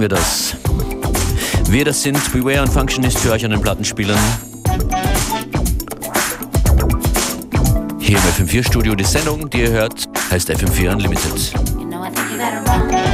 machen wir das. Wir das sind Beware und Functionist für euch an den Plattenspielern. Hier im FM4 Studio die Sendung, die ihr hört, heißt FM4 Unlimited. You know,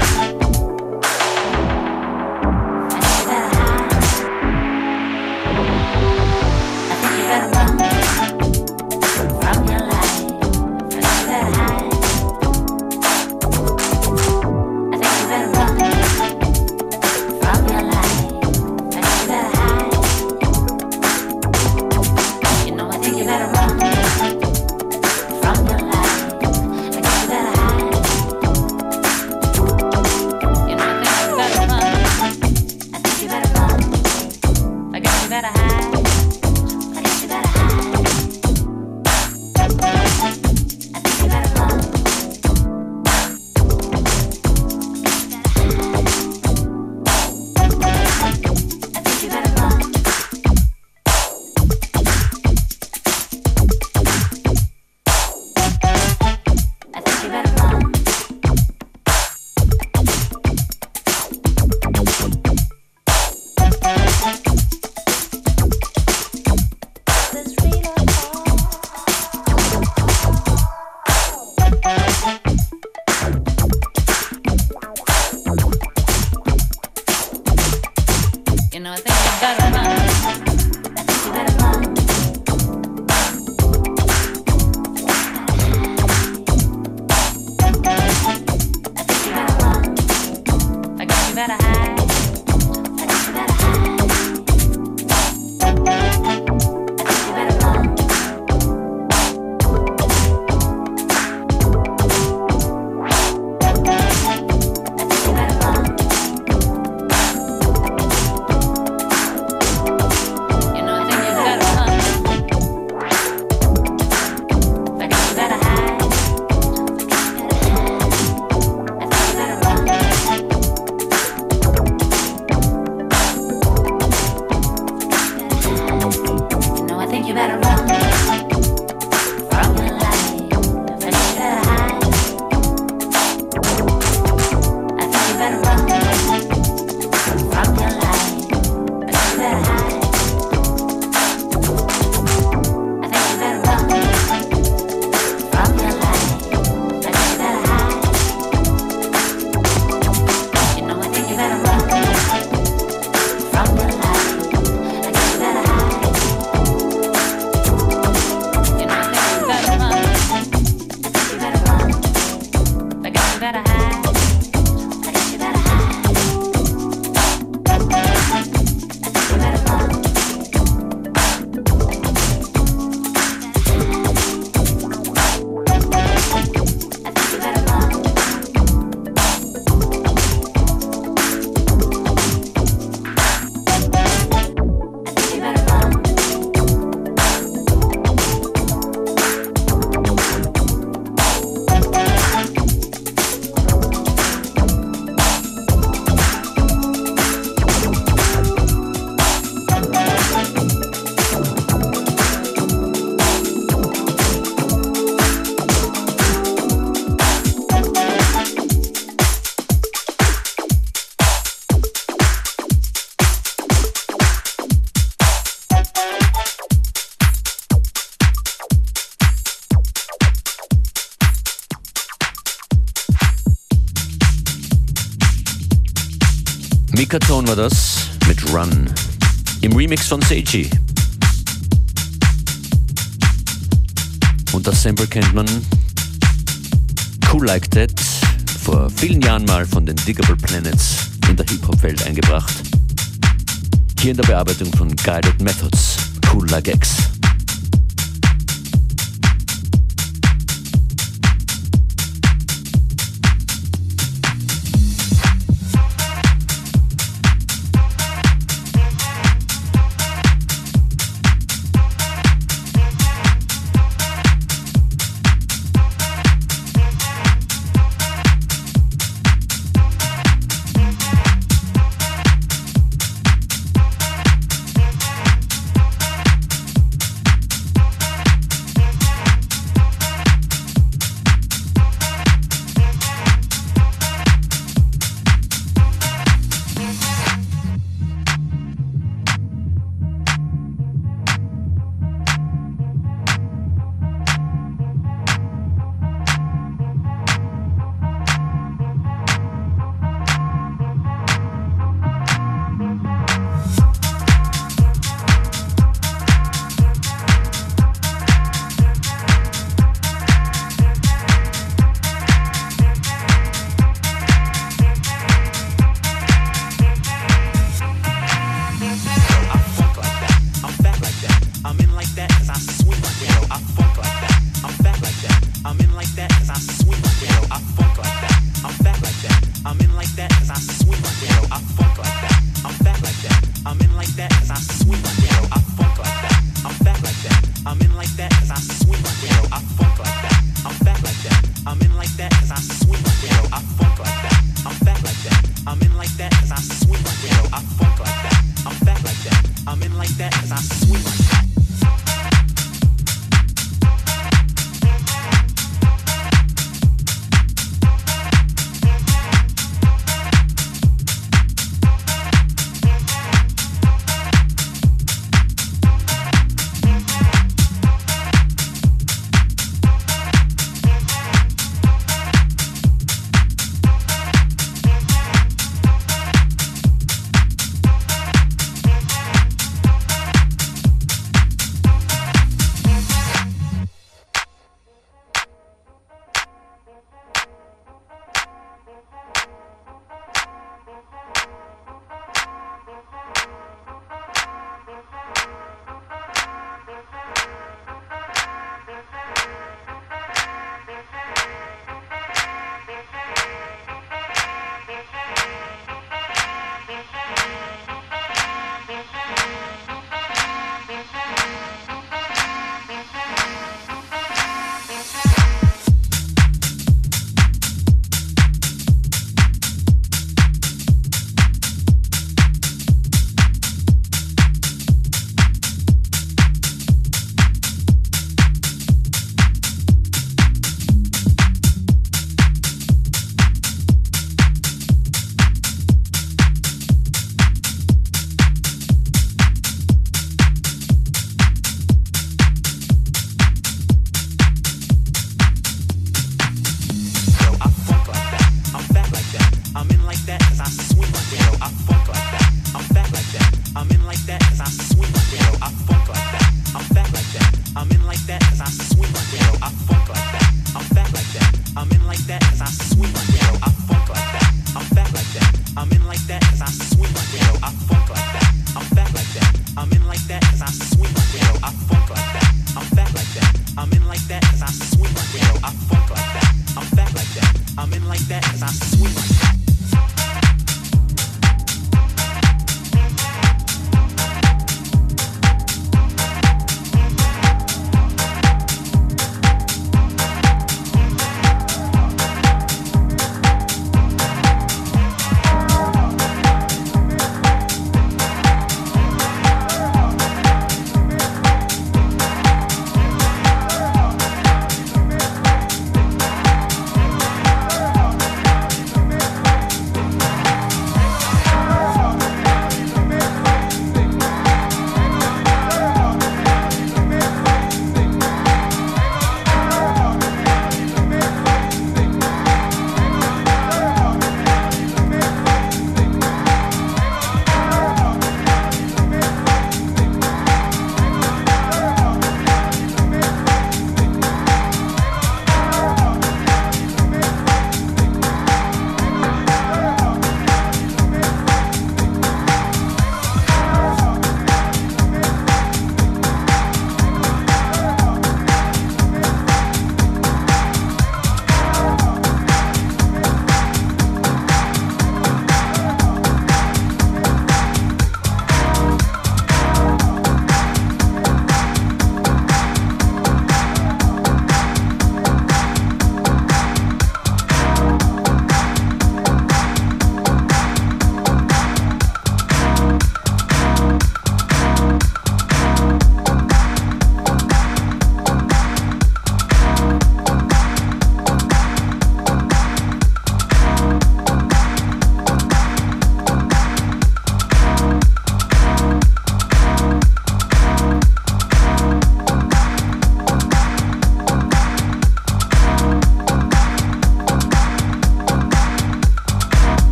war das mit Run im Remix von Seiji. Und das Sample kennt man Cool Like That vor vielen Jahren mal von den Diggable Planets in der Hip-Hop-Welt eingebracht. Hier in der Bearbeitung von Guided Methods, Cool Like X.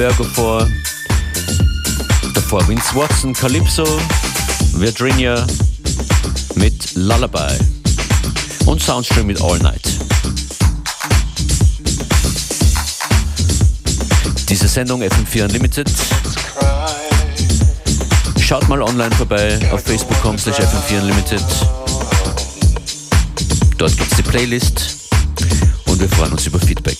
Virgo vor, davor Vince Watson, Calypso, Virginia mit Lullaby und Soundstream mit All Night. Diese Sendung FM4 Unlimited. Schaut mal online vorbei auf facebook.com slash FM4 Unlimited. Dort gibt es die Playlist und wir freuen uns über Feedback.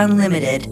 Unlimited.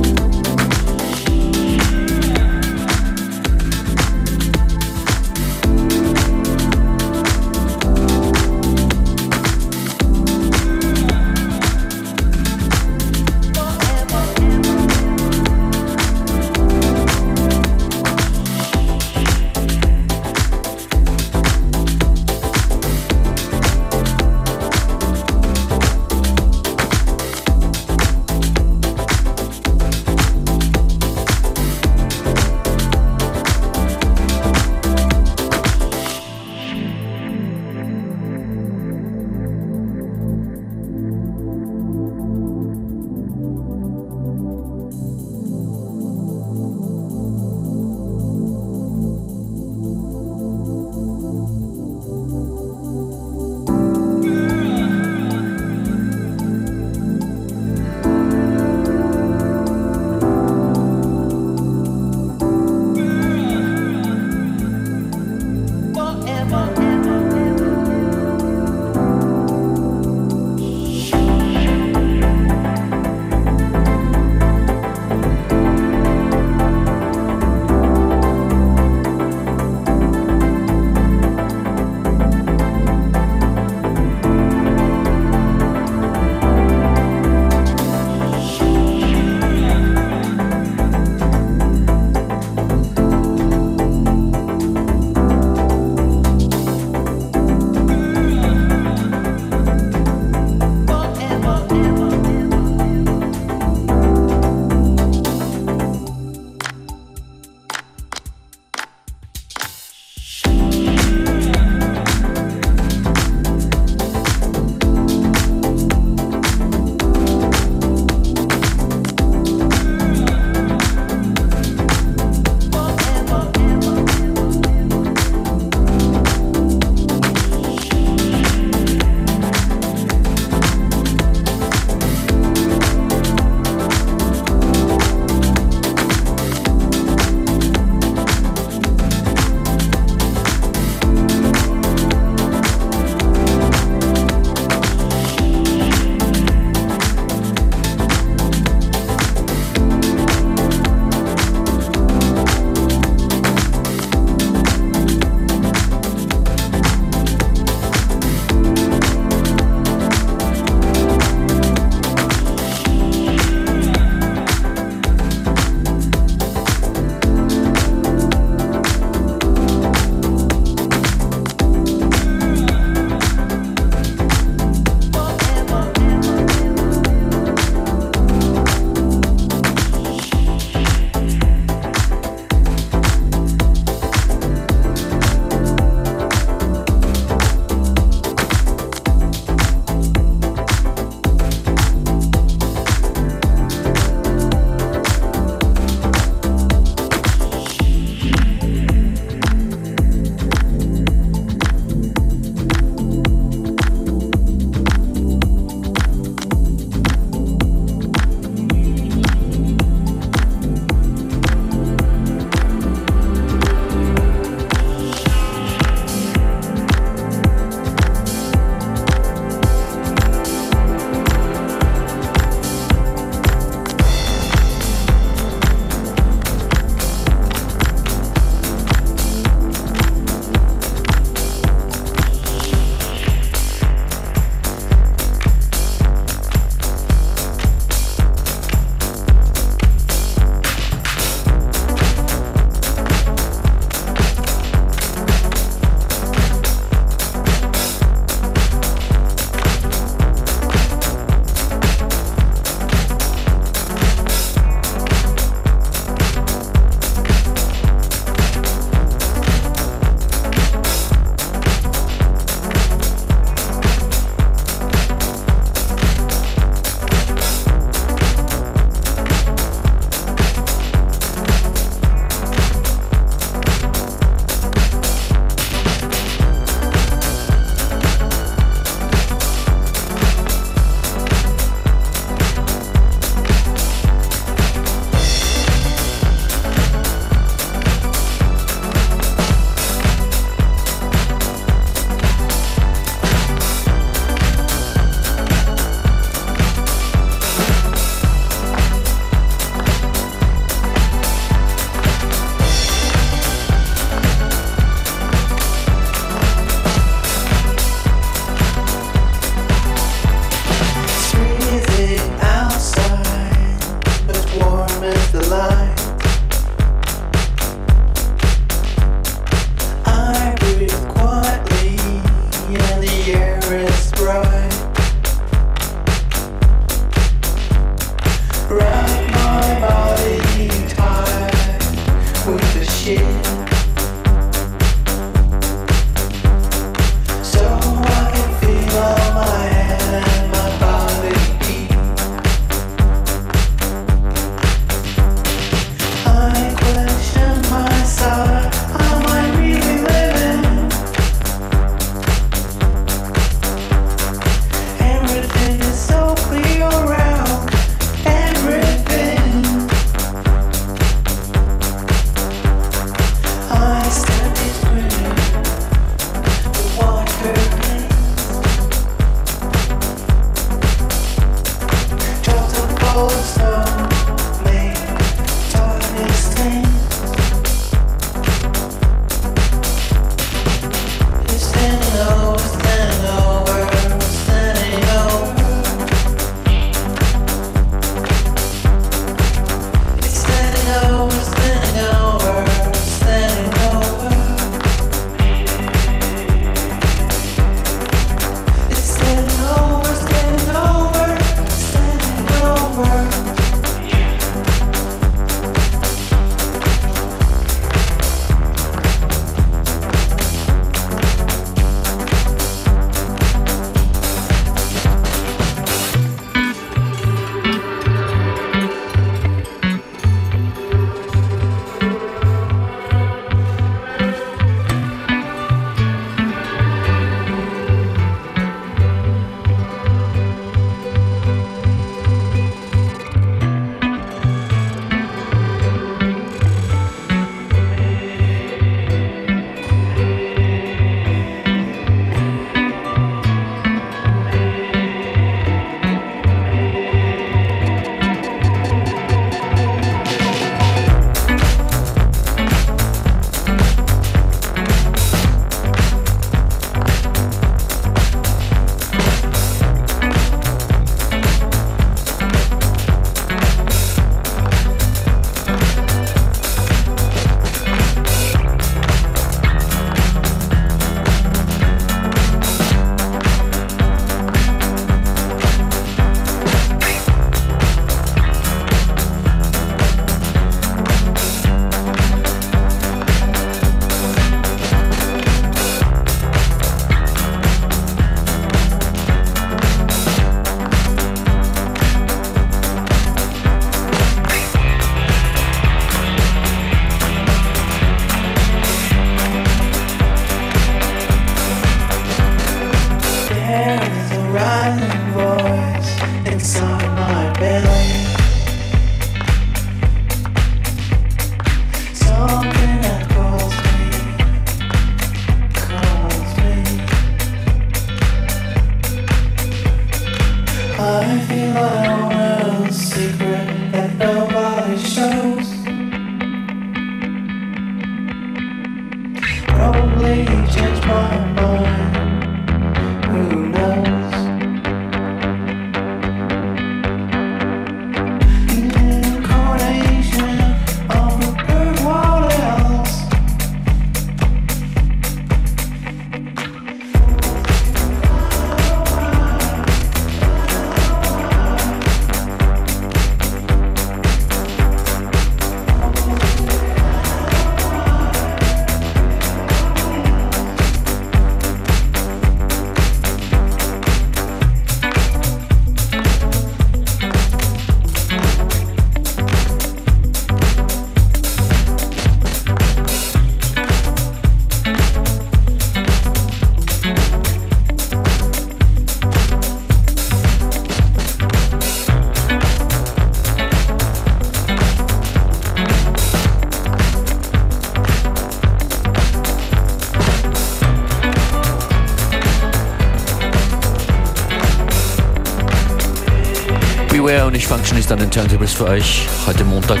Ist an den Turntables für euch heute Montag.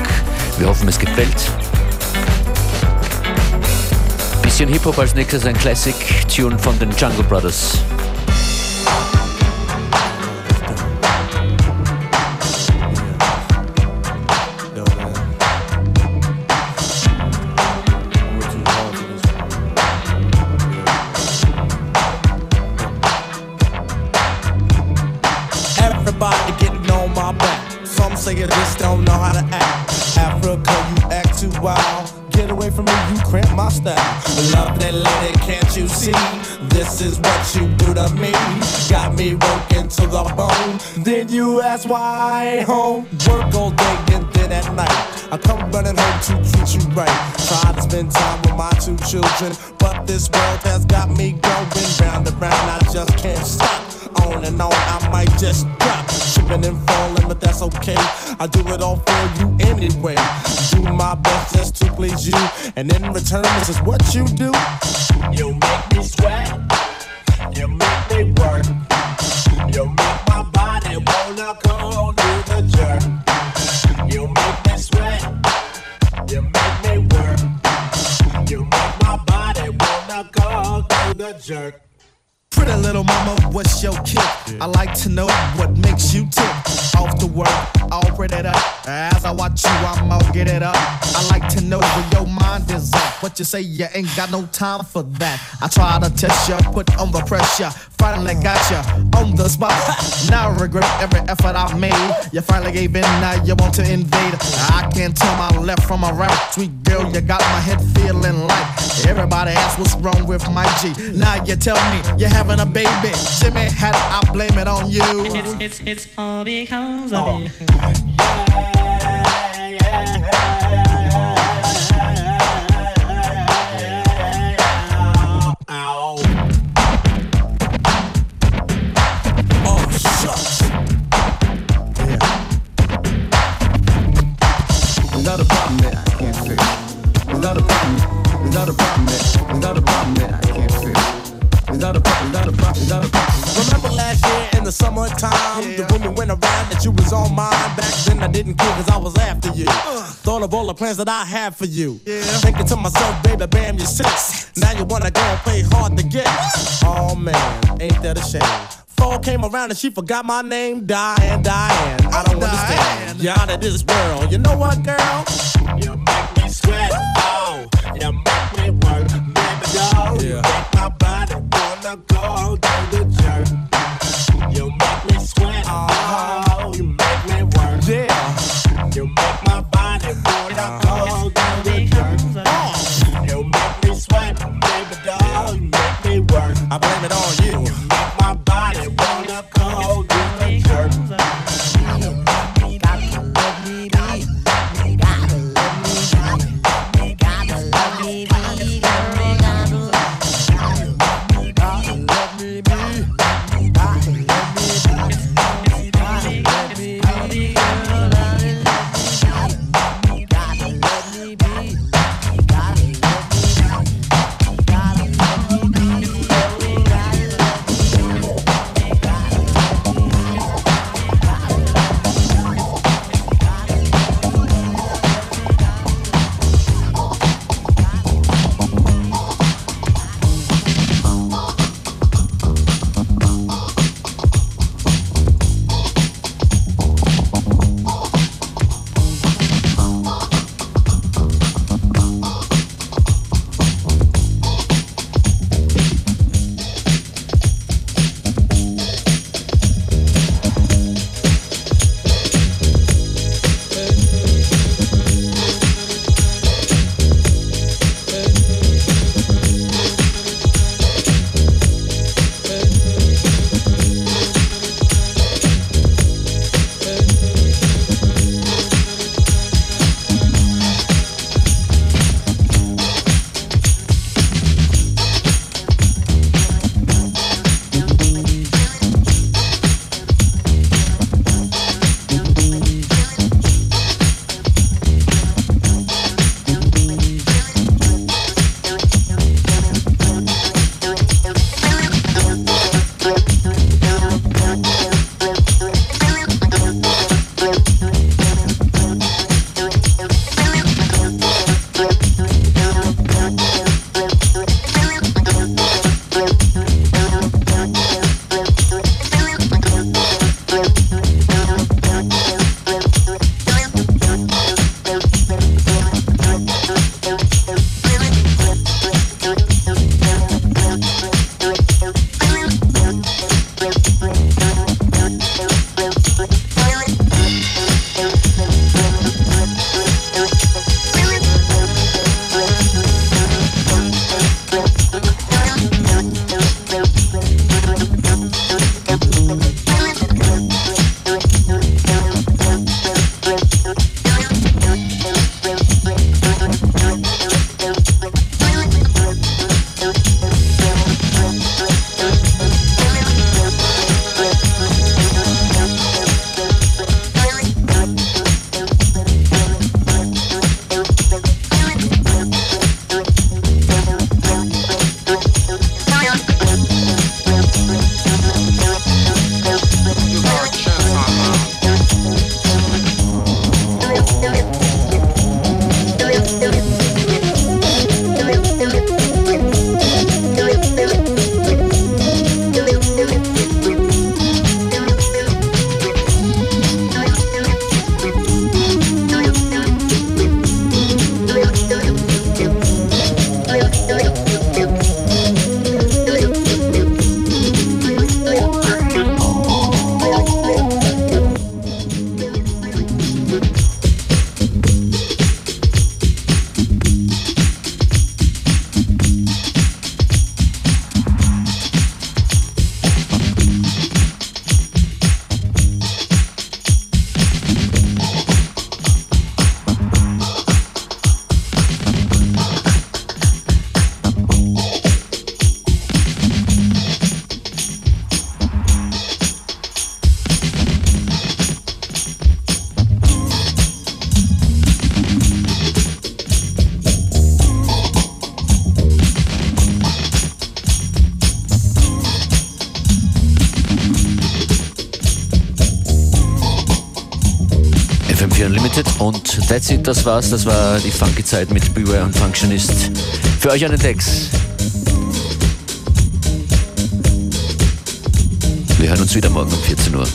Wir hoffen, es gefällt. Bisschen Hip-Hop als nächstes, ein Classic-Tune von den Jungle Brothers. In return, this is what you do. You make me sweat, you make me work, you make my body wanna go do the jerk. You make me sweat. You make me work. You make my body wanna go do the jerk. Pretty little mama, what's your kick? I like to know what makes you tick. Off to work, all pretty up. As I watch you, I'm all get it up. I like to know where your mind is at. What you say, you ain't got no time for that. I try to test you, put on the pressure. Finally got you on the spot. Now I regret every effort I made. You finally gave in, now you want to invade. I can't tell my left from my right. Sweet girl, you got my head feeling like everybody asks what's wrong with my G. Now you tell me you have having a baby. Jimmy had it, I blame it on you. It's, it's, it's all because of oh. you. The summertime, yeah. the rumor went around that you was on mine. Back then I didn't care cause I was after you. Uh. Thought of all the plans that I had for you. Yeah. Thinking to myself, baby, bam, you're six. Now you wanna go and play hard to get. Oh man, ain't that a shame? Fall came around and she forgot my name. Diane, Diane. I don't Diane. understand. You're out of this world. You know what, girl? You make me sweat. Oh, you make me work. Baby, go. Yeah. You make my body wanna go to und that's it, das war's. Das war die funky Zeit mit Beware und Functionist. Für euch den Decks. Wir hören uns wieder morgen um 14 Uhr.